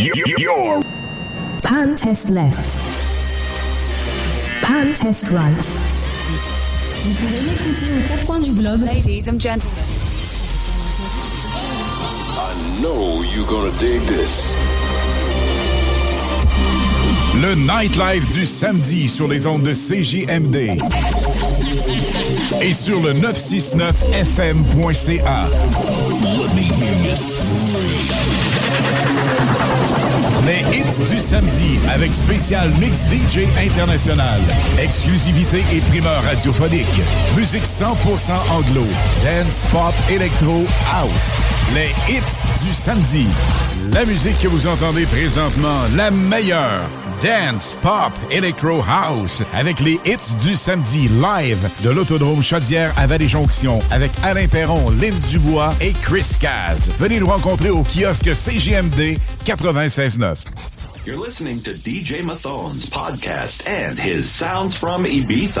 Your Pan test left. Pan test right. Vous pouvez m'écouter aux quatre coins du globe. Ladies and gentlemen. I know you're gonna dig this. Le nightlife du samedi sur les ondes de CJMD et sur le 969fm.ca. Let me Les hits du samedi avec spécial mix DJ international. Exclusivité et primeur radiophonique. Musique 100% anglo. Dance, pop, électro, house. Les hits du samedi. La musique que vous entendez présentement, la meilleure. Dance, pop, electro house avec les hits du samedi live de l'Autodrome Chaudière à Vallée-Jonction avec Alain Perron, Lynn Dubois et Chris Caz. Venez nous rencontrer au kiosque CGMD 96.9. You're listening to DJ Mathon's podcast and his sounds from Ibiza.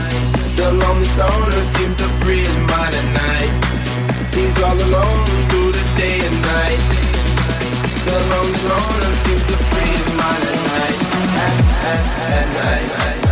The lonely stoner seems to free his mind at night. He's all alone through the day and night. The lonely loner seems to free his mind at night. At, at, at night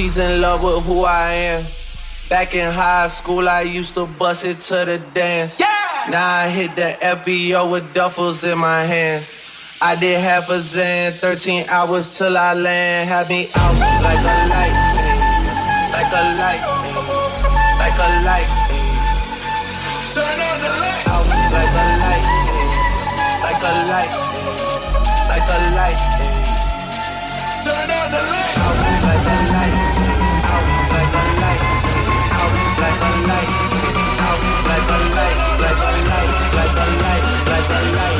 She's in love with who I am. Back in high school, I used to bust it to the dance. Yeah! Now I hit the FBO with duffels in my hands. I did half a Zan, 13 hours till I land. Had me out like a light, like a light, like a light. Turn on the light. Out like a light, like a light, like a light. Turn on the light. Out like a light. Out like a light. Out like a light. Out like a light. Like a light. Like a light. Like a light.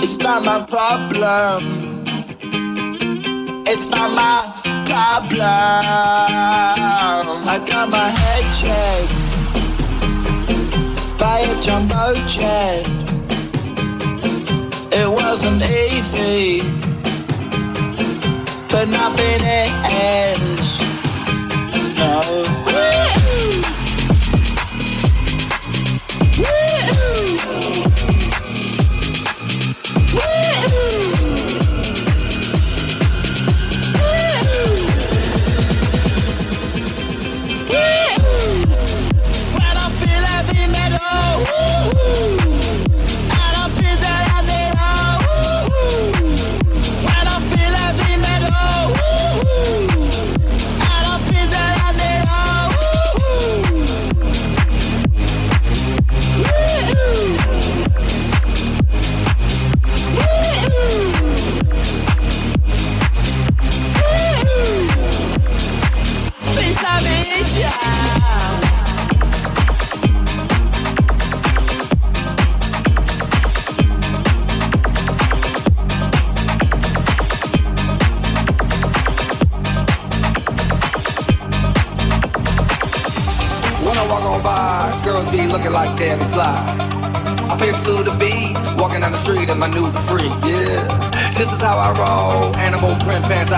It's not my problem. It's not my problem. I got my head checked by a jumbo jet. It wasn't easy, but nothing ends. No.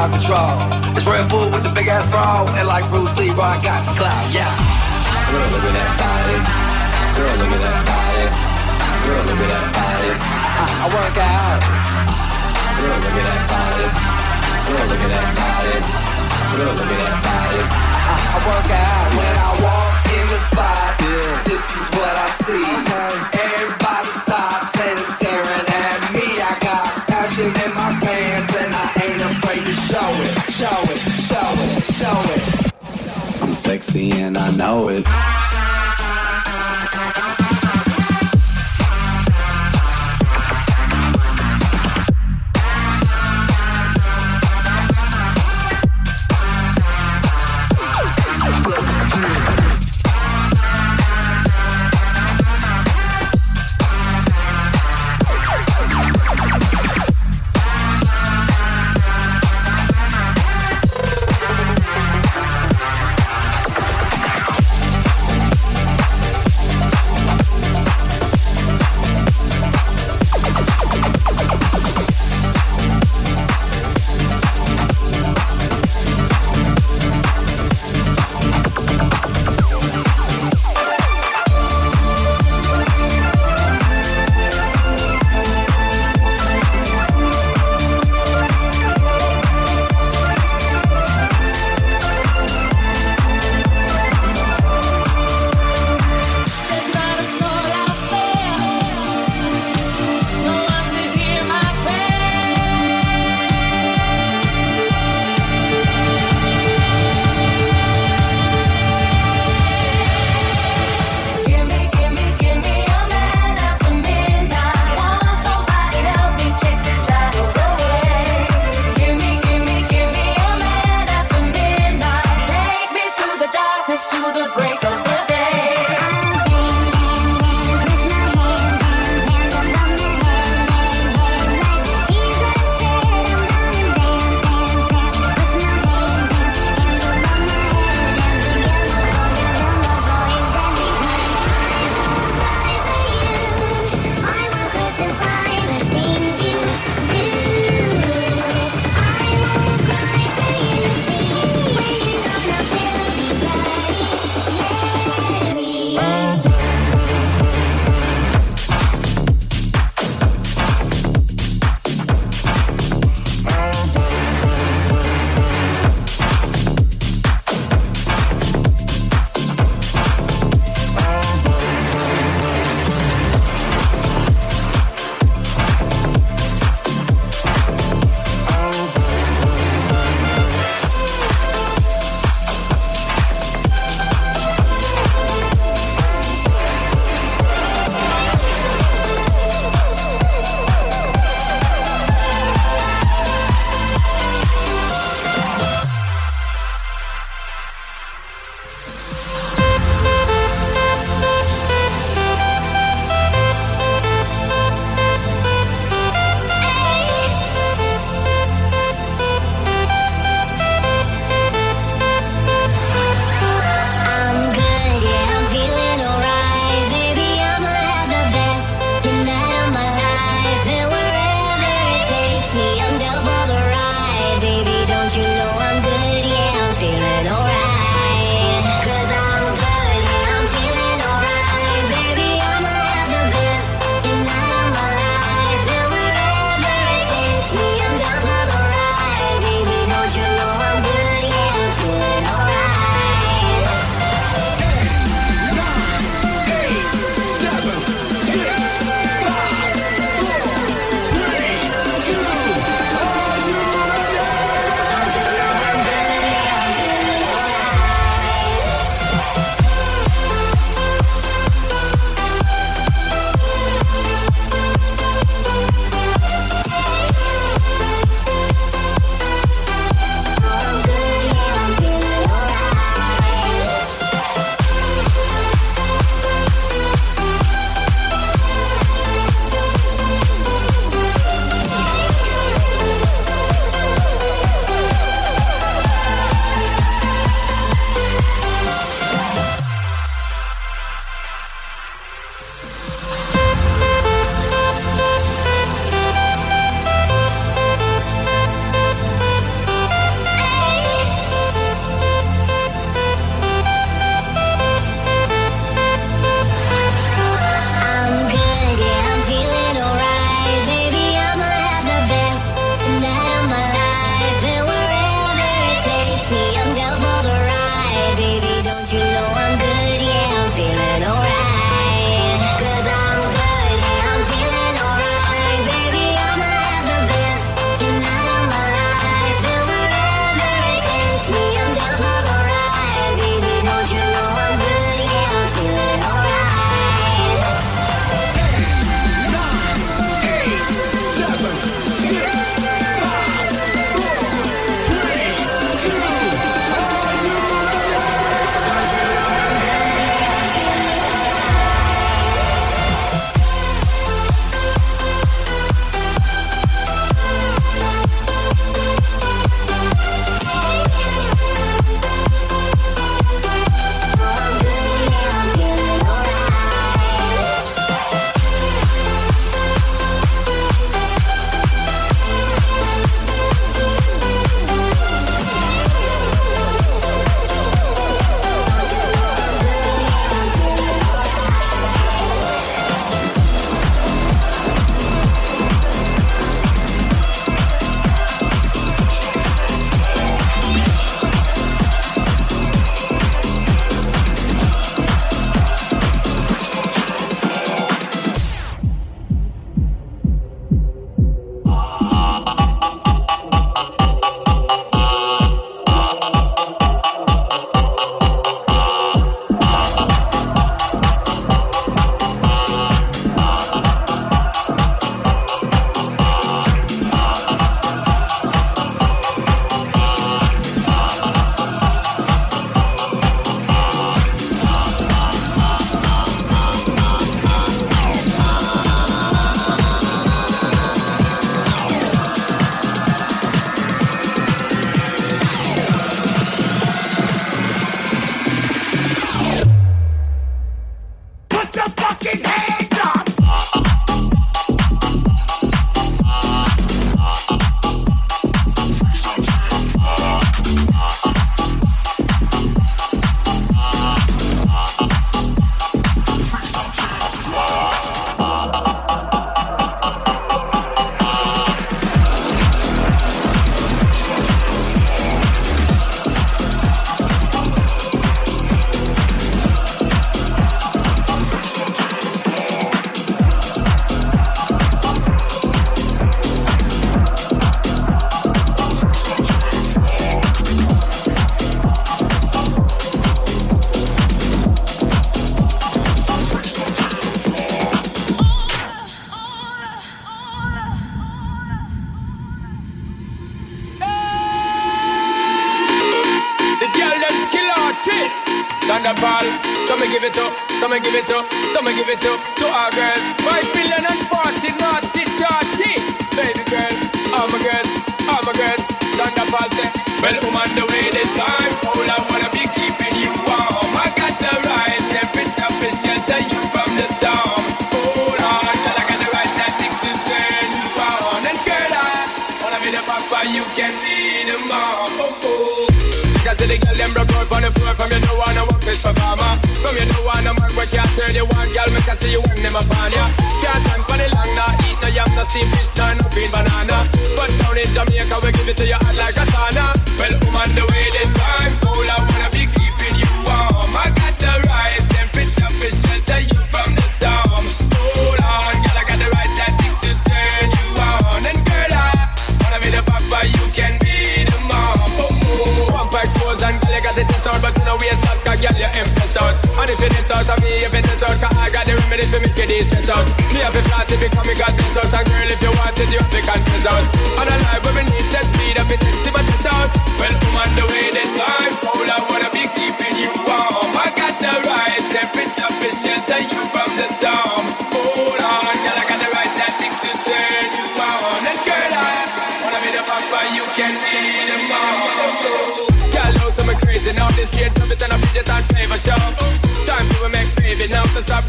out of control. It's real food with the big ass bra, and like Bruce Lee, I got the clout, yeah. Girl, look at that body. Girl, look at that body. Girl, look at that body. I, I work out. Girl, look at that body. Girl, look at that body. Girl, look at that body. I, I work out when I walk in the spot. Yeah. This is what I see. Okay. Everybody stops and it's show it, show it, show it. I'm sexy and I know it.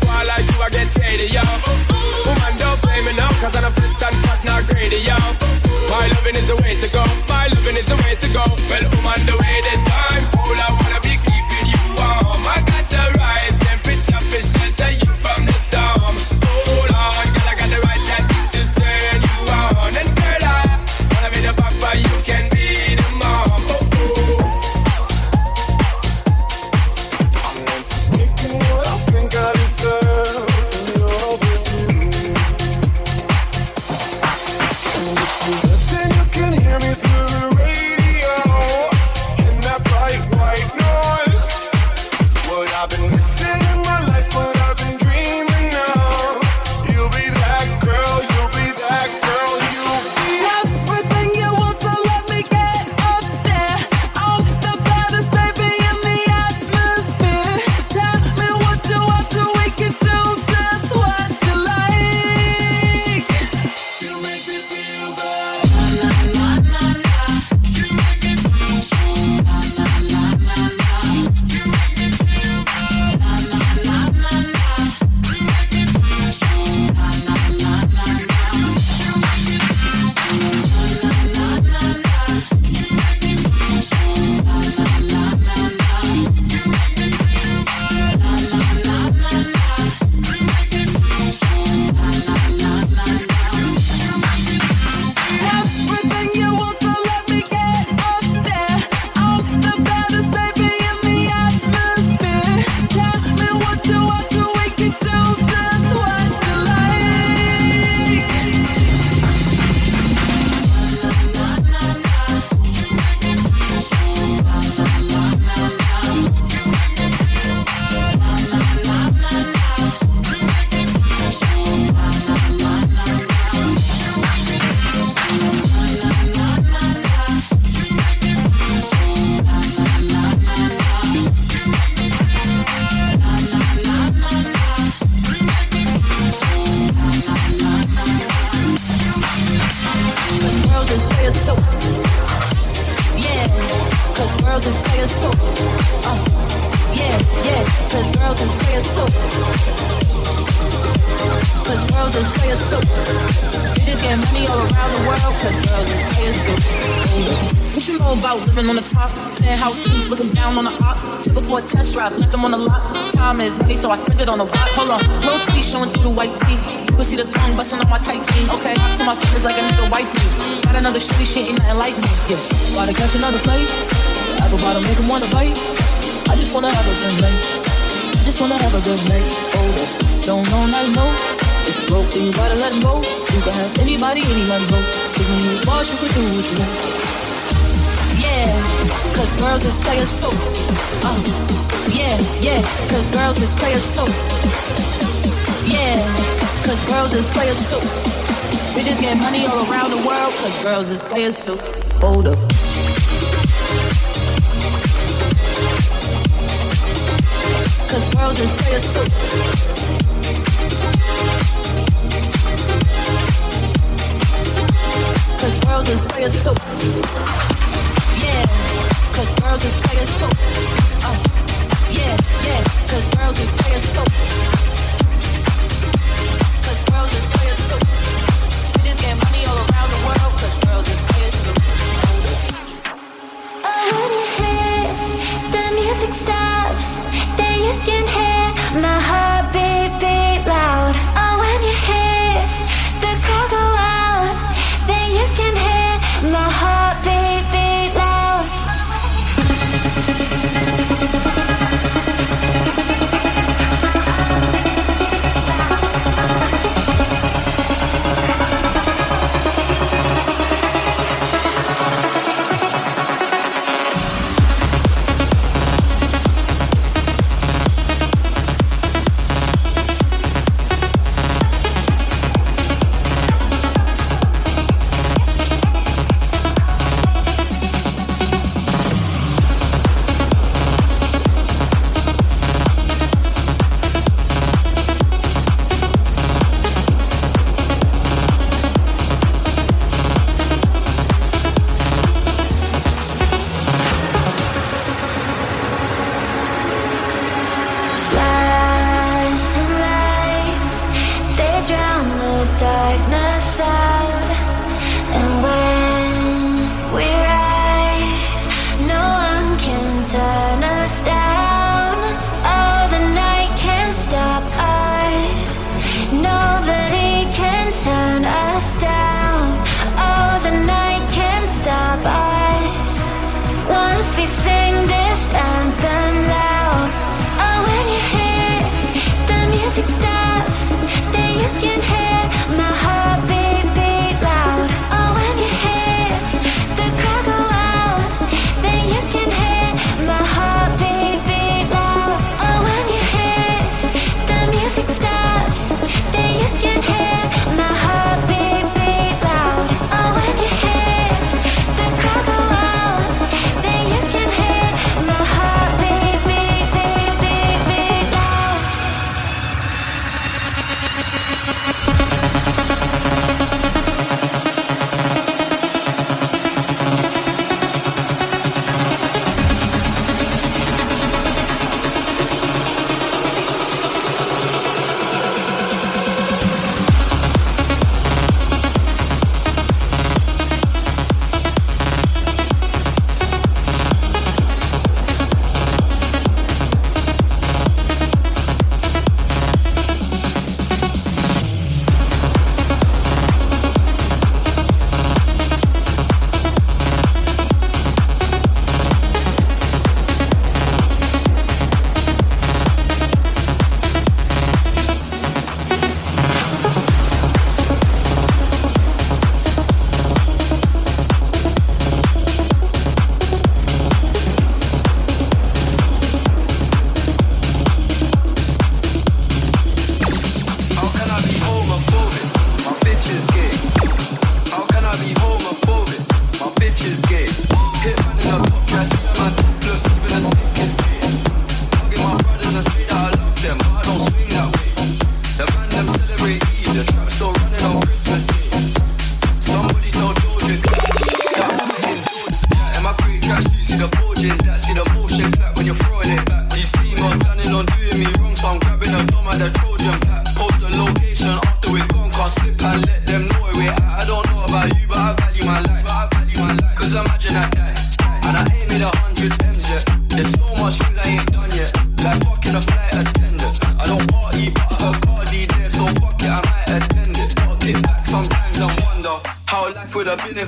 boy like you, I get shady, yo. Woman, don't blame me now, cause I'm fits and fat, not greedy, yo. My loving is the way to go, my loving is the way to go. Well, woman, the way this time, pull I.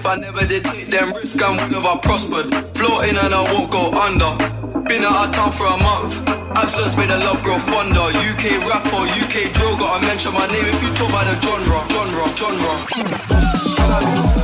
I never did take them risks and would have I prospered. Floating and I won't go under. Been out of town for a month. Absence made the love grow fonder. UK rapper, UK droga. I mention my name if you talk about the genre, genre, genre.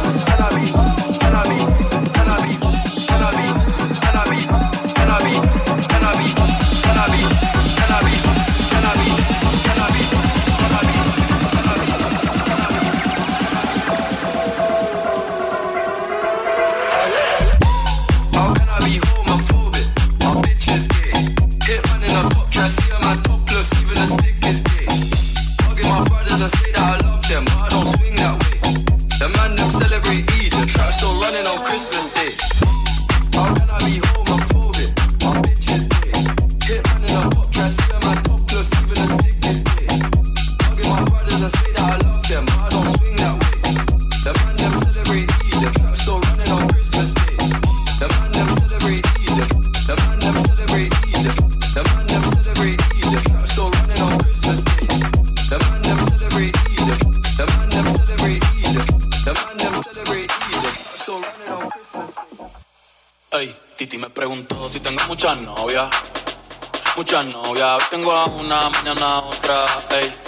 na outra, ei.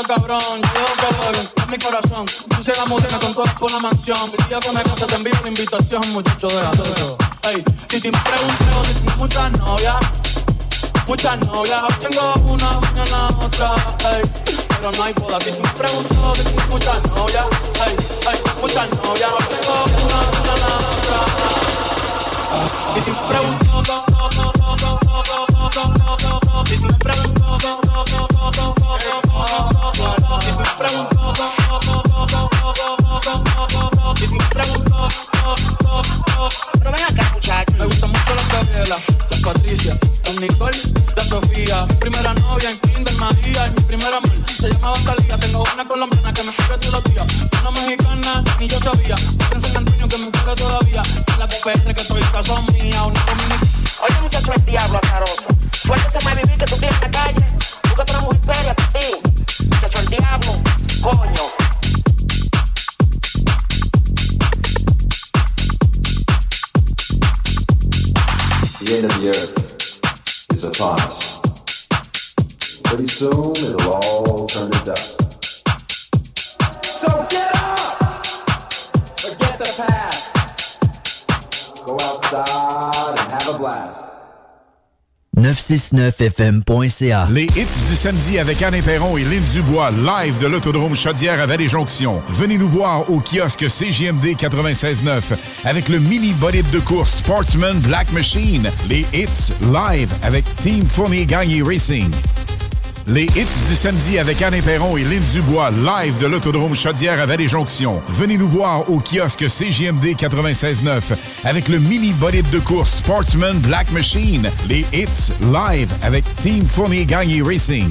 el cabrón, yo cabrón, es mi corazón. Puse la música con todo por la mansión. Brilla con la casa, te envío una invitación, muchacho, déjate de eso. Ey, si te pregunto, si tengo muchas novias, muchas novias, tengo una, mañana otra, ey. Pero no hay boda, si te pregunto, si tengo muchas novias, ey, ey, muchas novias, tengo una, mañana otra. Si te pregunto, si te pregunto, La Nicole, la Sofía. Primera novia en Kinder María. Y mi primera amor se llamaba Talía. Tengo una colombiana que me quiere todos. Una mexicana, ni yo sabía. Otra en Antonio que me quiere todavía. La copete que estoy caso mía. Una dominicana. Oye, muchacho, el diablo azaroso. 969fm.ca Les hits du samedi avec Anne Perron et Lynn Dubois, live de l'Autodrome Chaudière à Vallée-Jonction. Venez nous voir au kiosque CGMD 96.9 avec le mini bolide de course Sportsman Black Machine. Les hits live avec Team Fournier Gagné Racing. Les hits du samedi avec Anne Perron et Lynn Dubois, live de l'Autodrome Chaudière à Vallée-Jonction. Venez nous voir au kiosque CGMD 96.9 avec le mini bolide de course Sportsman Black Machine. Les hits live avec Team Fournier Gagné Racing.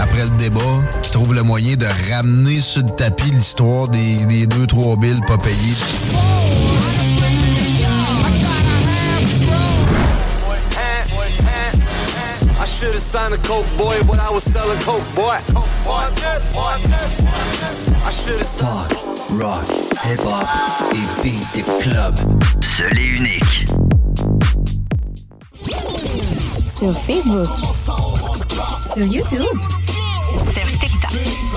Après le débat, qui trouve le moyen de ramener sur le tapis l'histoire des, des deux, trois billes pas payées. Should've signed a coke boy, but I was selling coke boy. Coke boy, coke boy. I should've Talk, rock, hip-hop et beat des clubs. Seul et unique. Sur Facebook. Sur YouTube.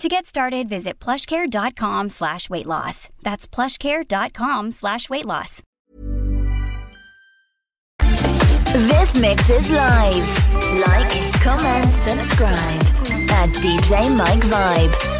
To get started, visit plushcare.com slash weight loss. That's plushcare.com slash weight loss. This mix is live. Like, comment, subscribe at DJ Mike Vibe.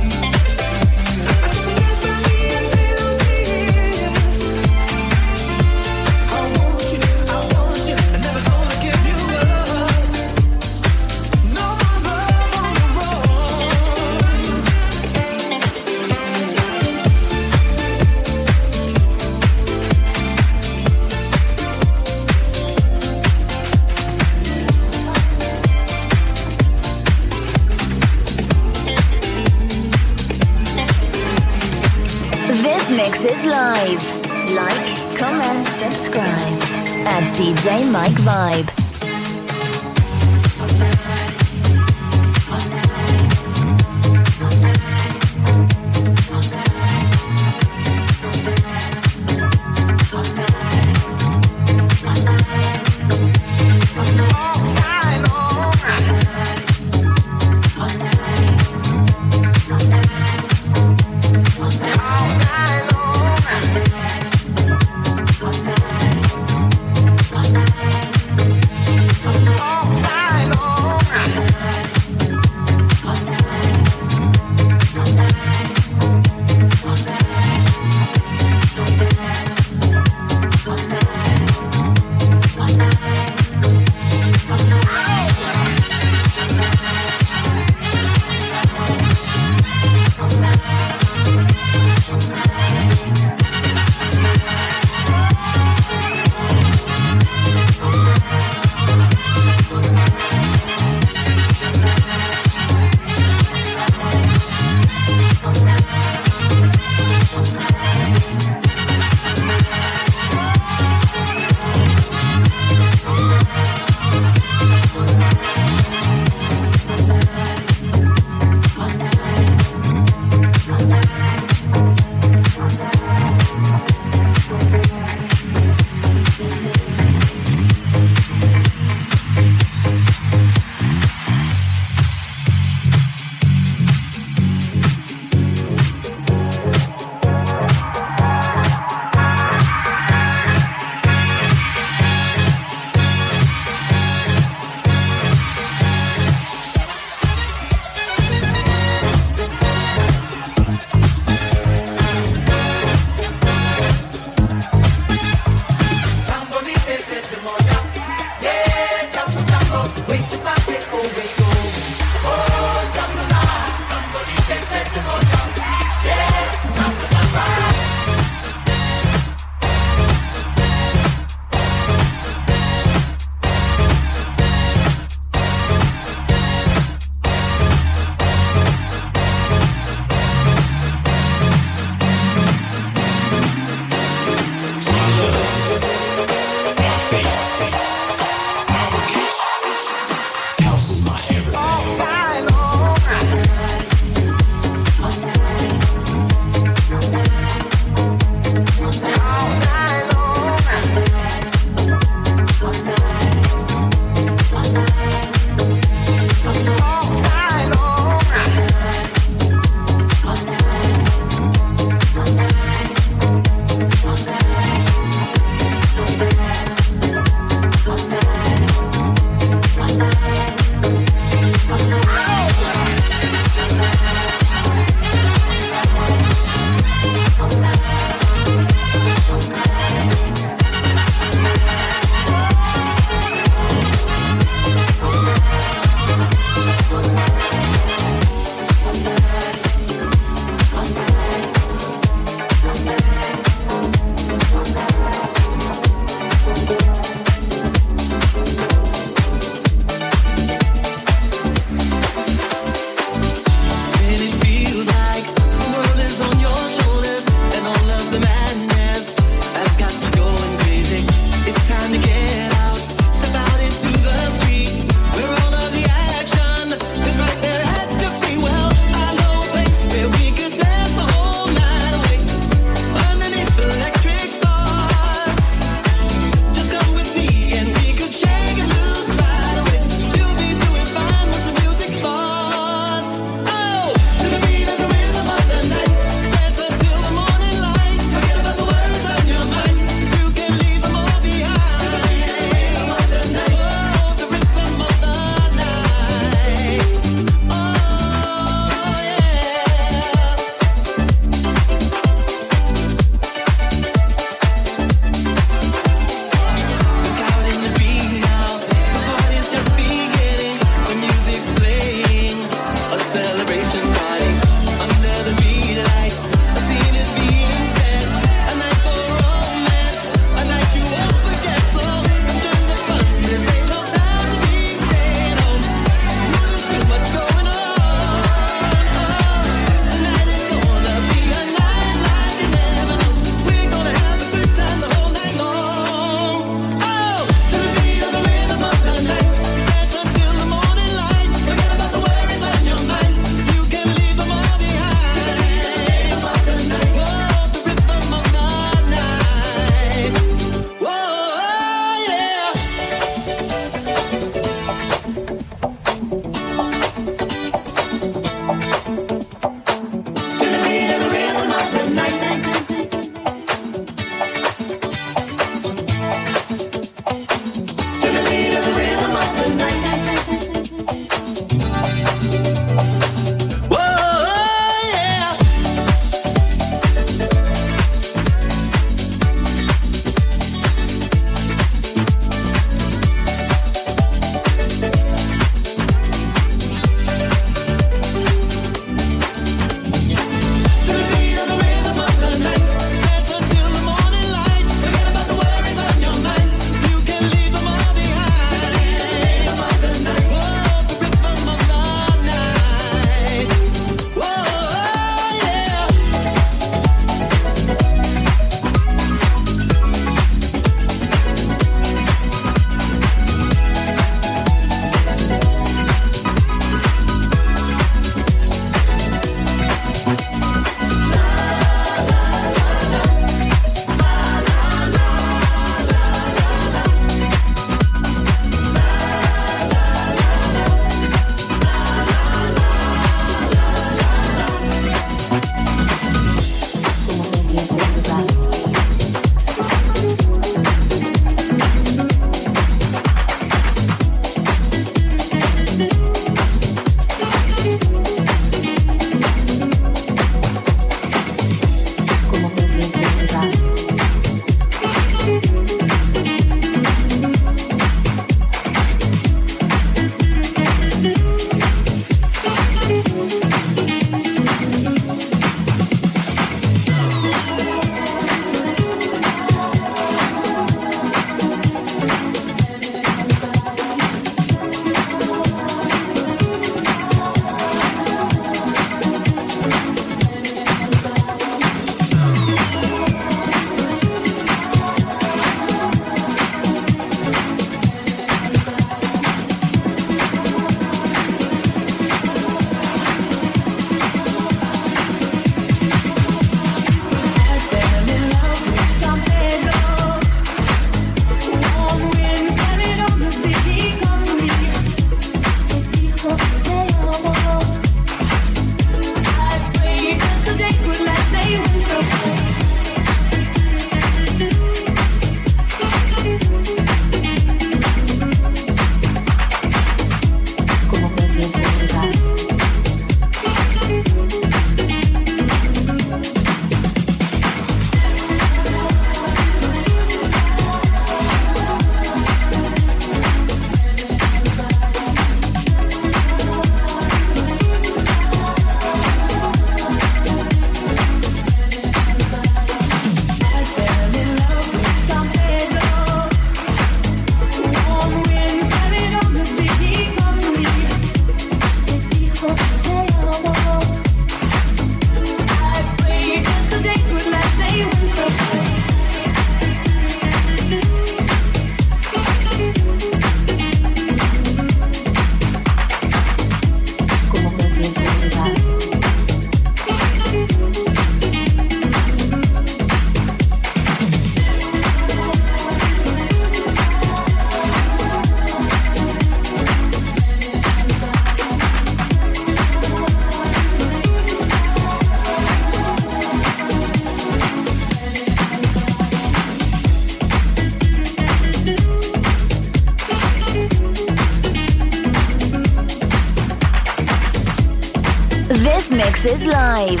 This is live.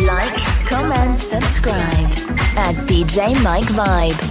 Like, comment, subscribe at DJ Mike Vibe.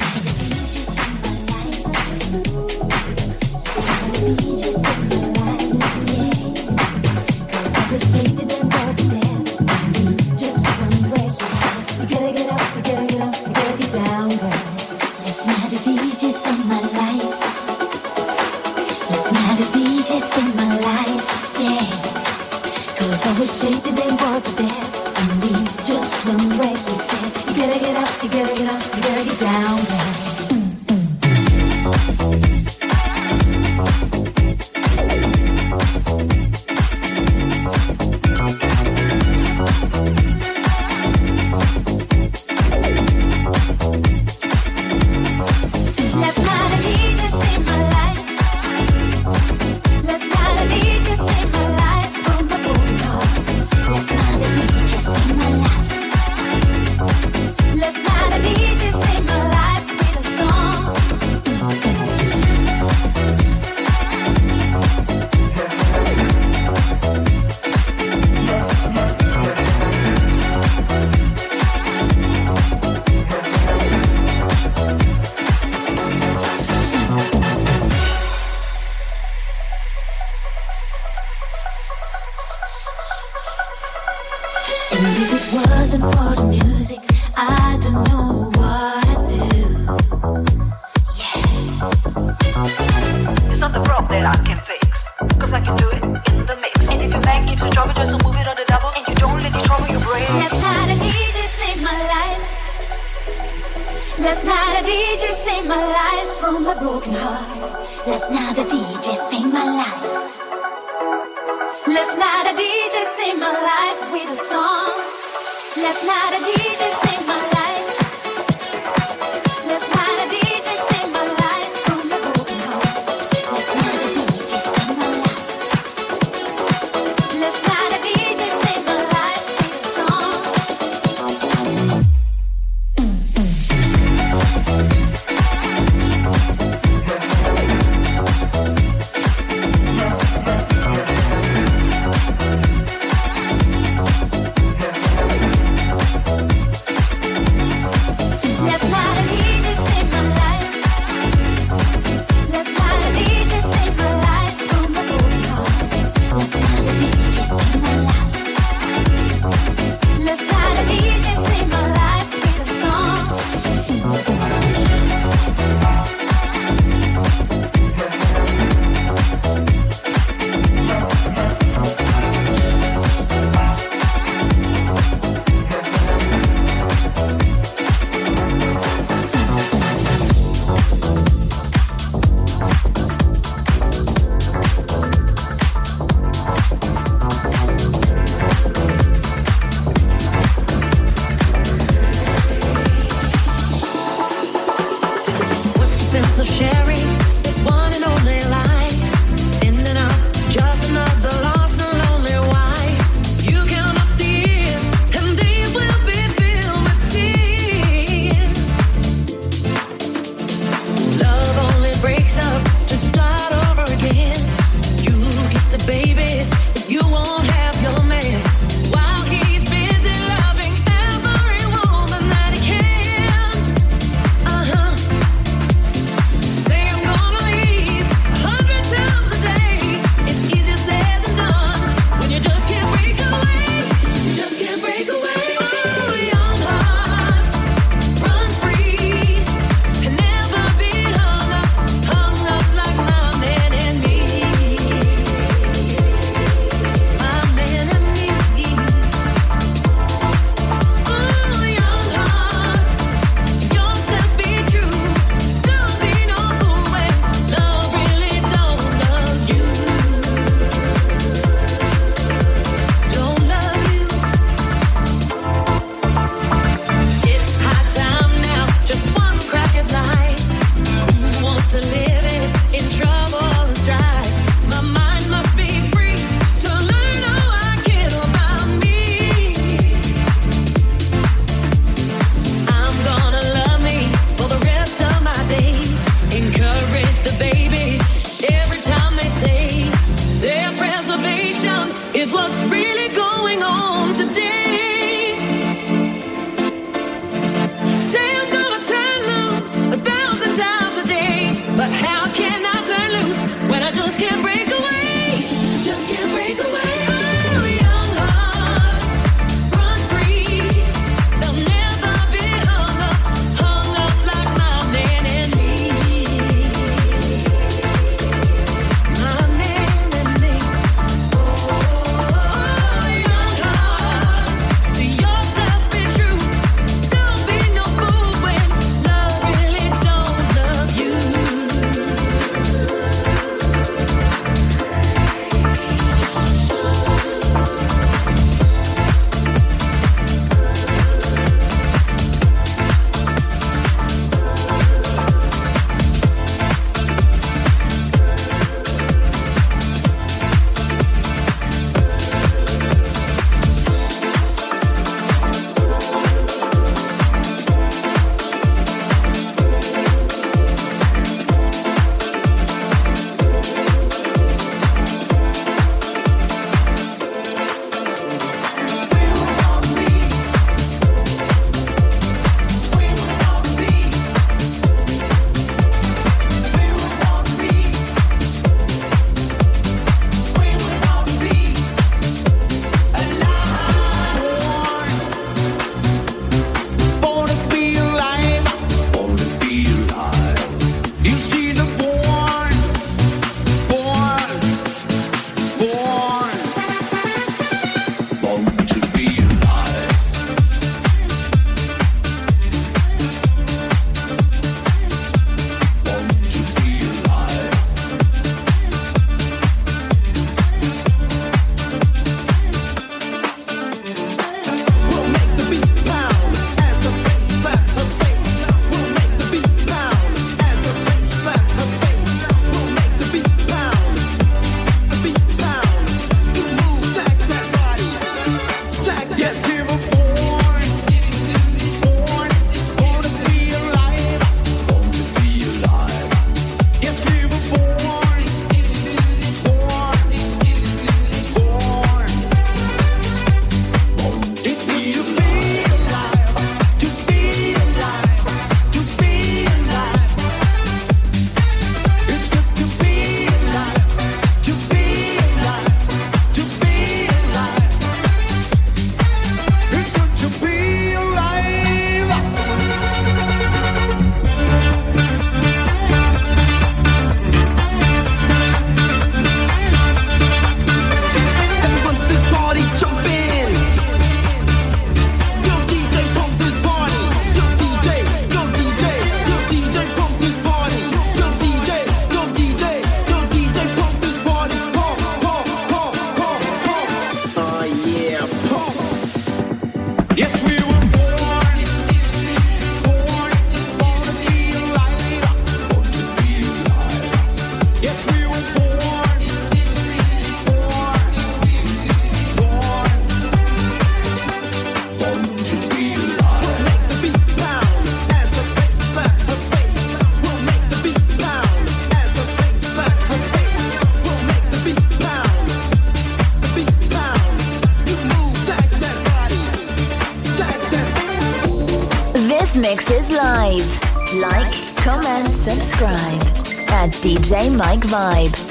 subscribe at DJ Mike Vibe.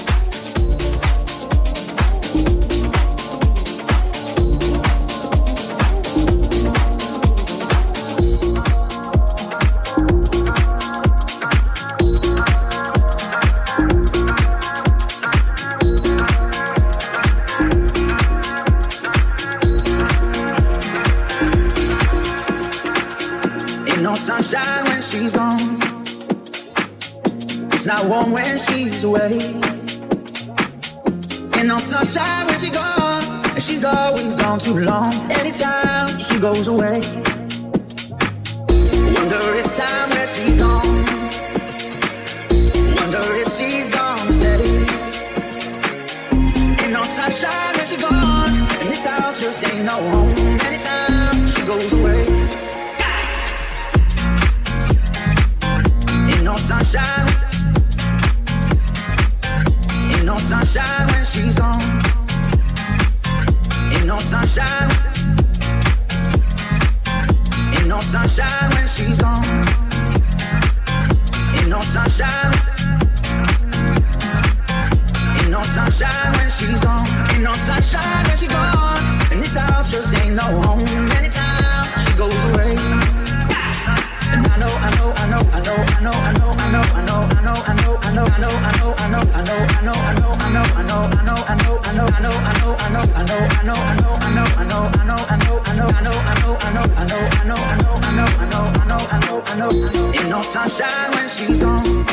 sunshine when she's gone.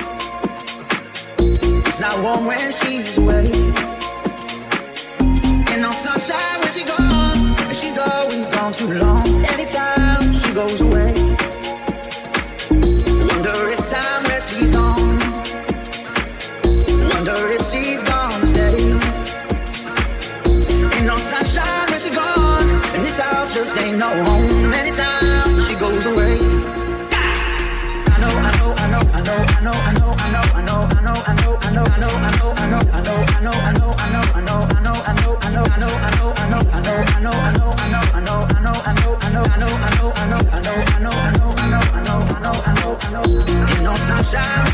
It's not warm when she's away. Ain't no sunshine when she's gone. And she's always gone too long. Ain't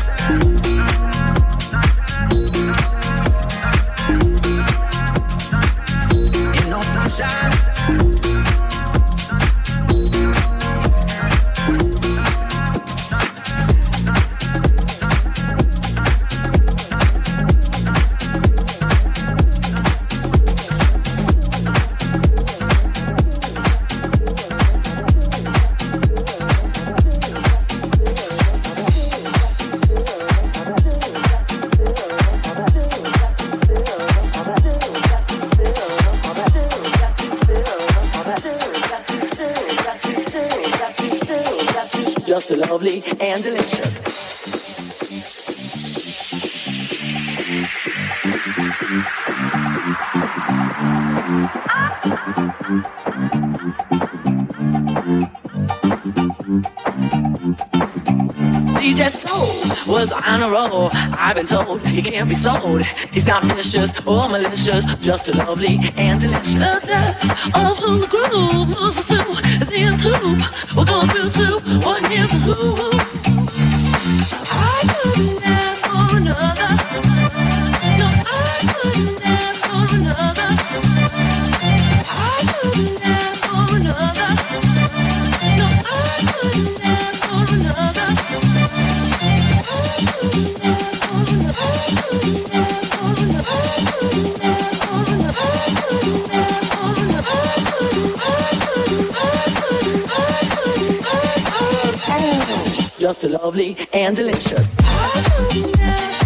been told he can't be sold. He's not vicious or malicious, just a lovely and delicious. The depth of the groove moves us to the end tube. We're going through two. One here's a who. I couldn't ask for another. Lovely and delicious. Oh,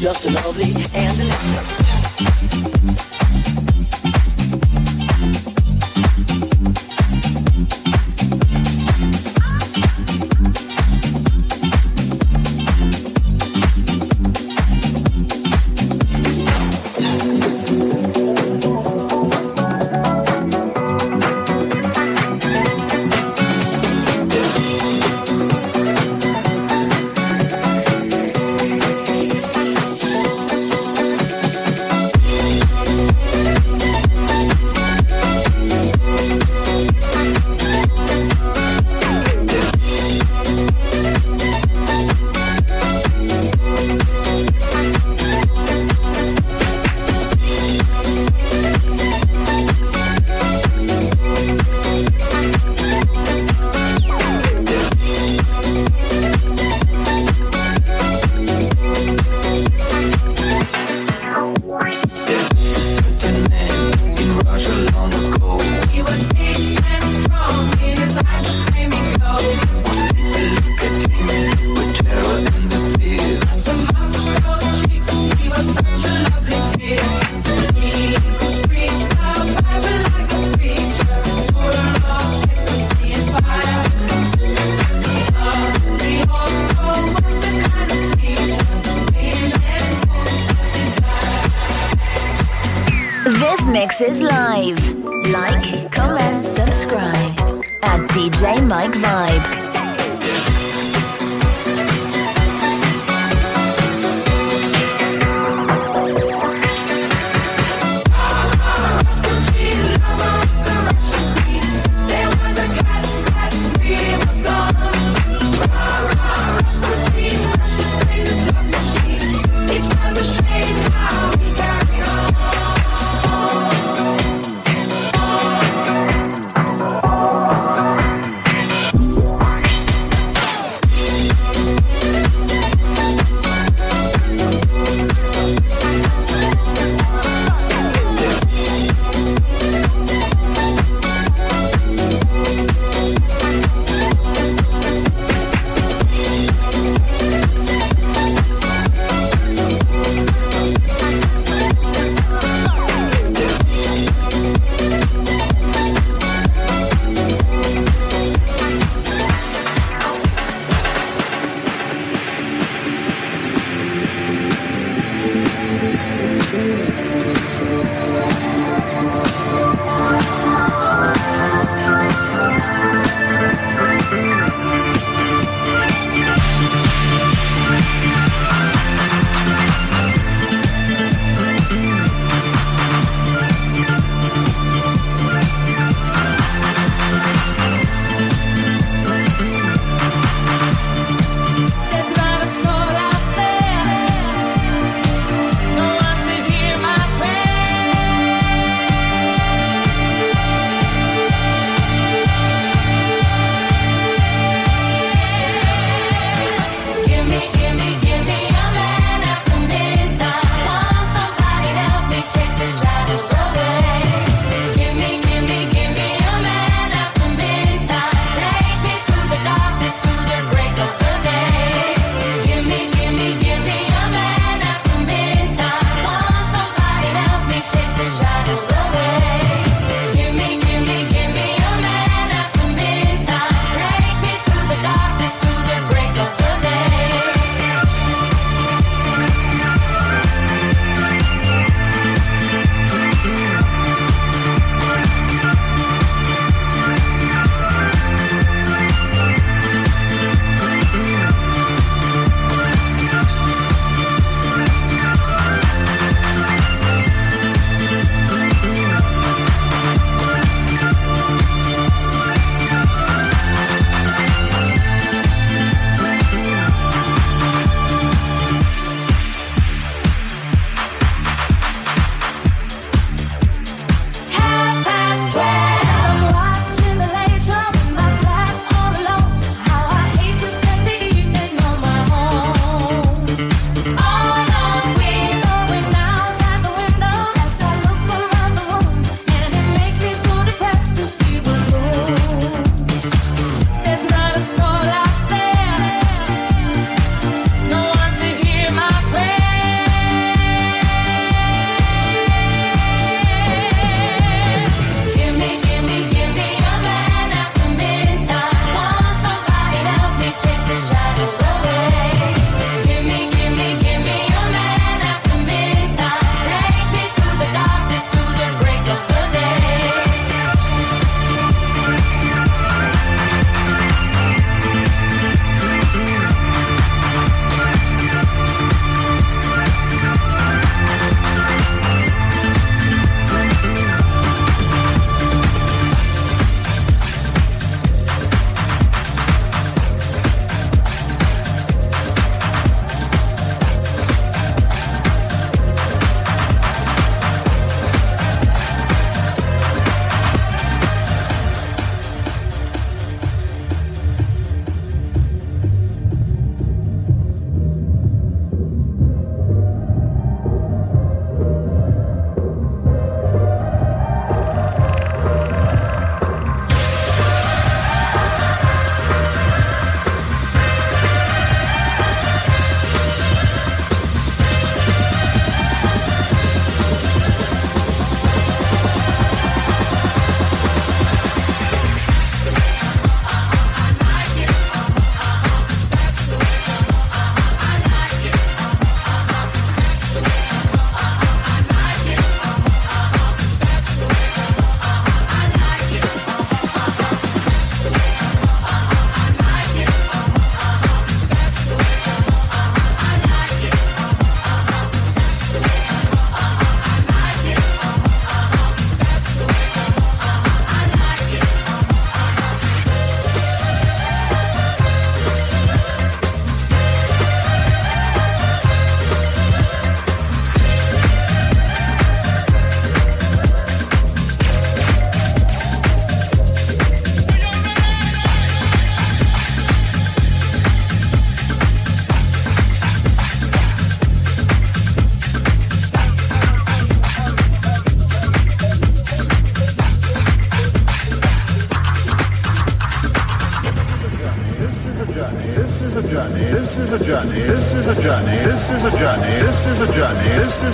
just lovely and delicious. This mix is live.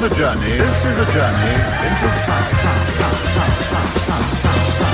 is a journey. This is a journey into sound, sound, sound, sound, sound, sound, sound, sound.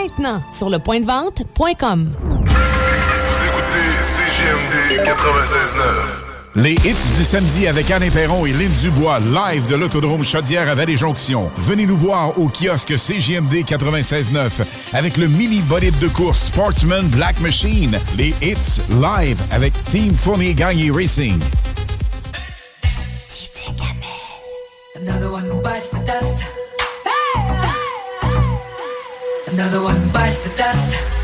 Maintenant, sur le point de vente.com. Vous écoutez CGMD 96.9. Les hits du samedi avec Anne Perron et Lynn Dubois, live de l'Autodrome Chaudière à Vallée-Jonction. Venez nous voir au kiosque CGMD 96.9 avec le mini bolide de course Sportsman Black Machine. Les hits live avec Team Fournier Gagné Racing. Another one bites the Another one bites the dust.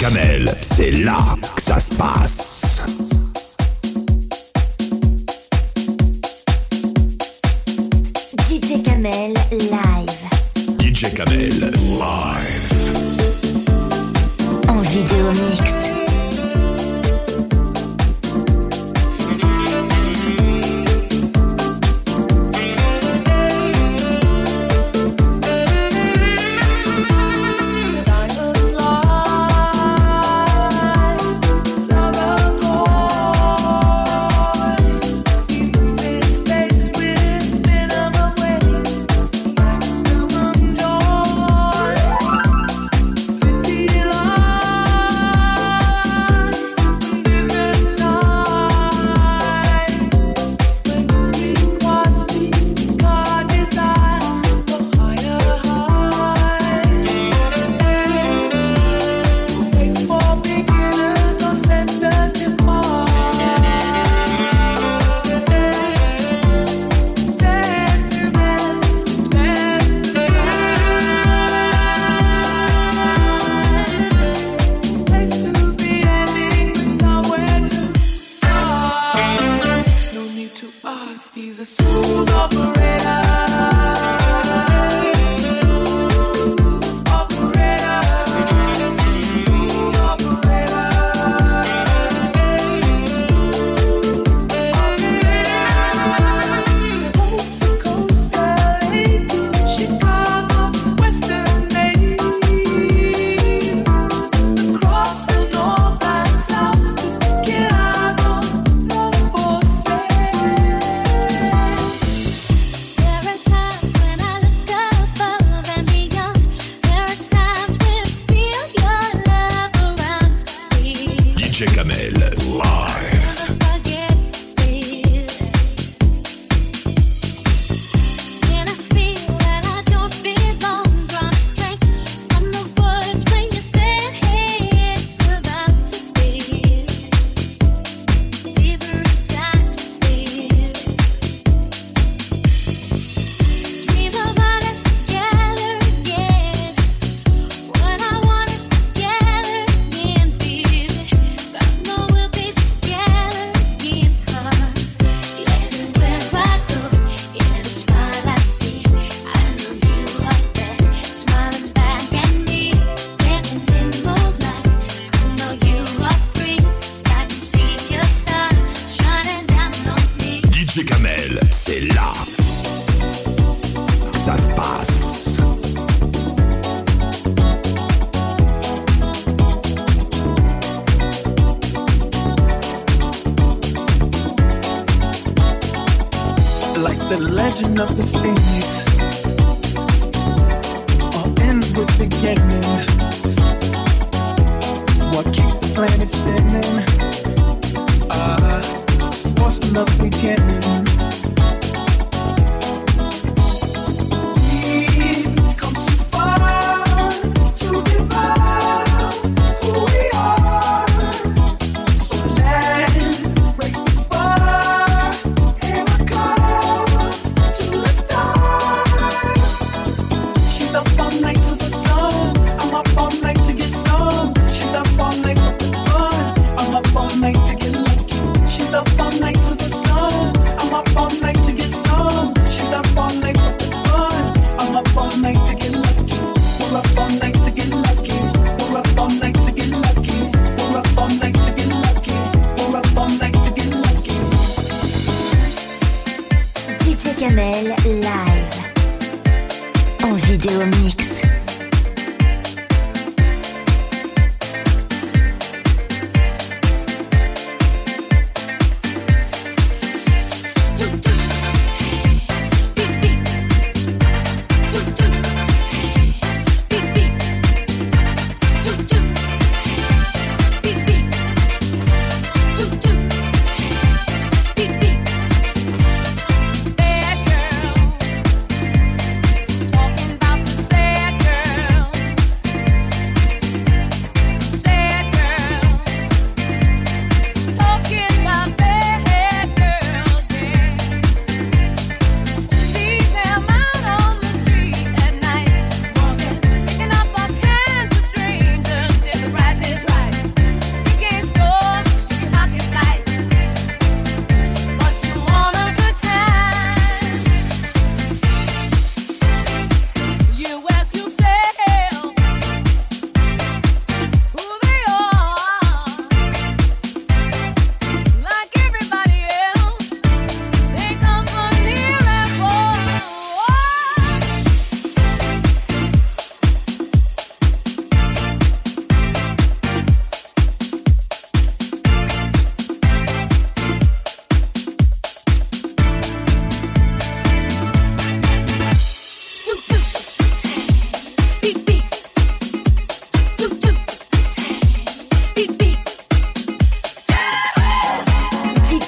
DJ Kamel, c'est là que ça se passe.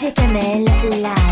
DJ Kamel live.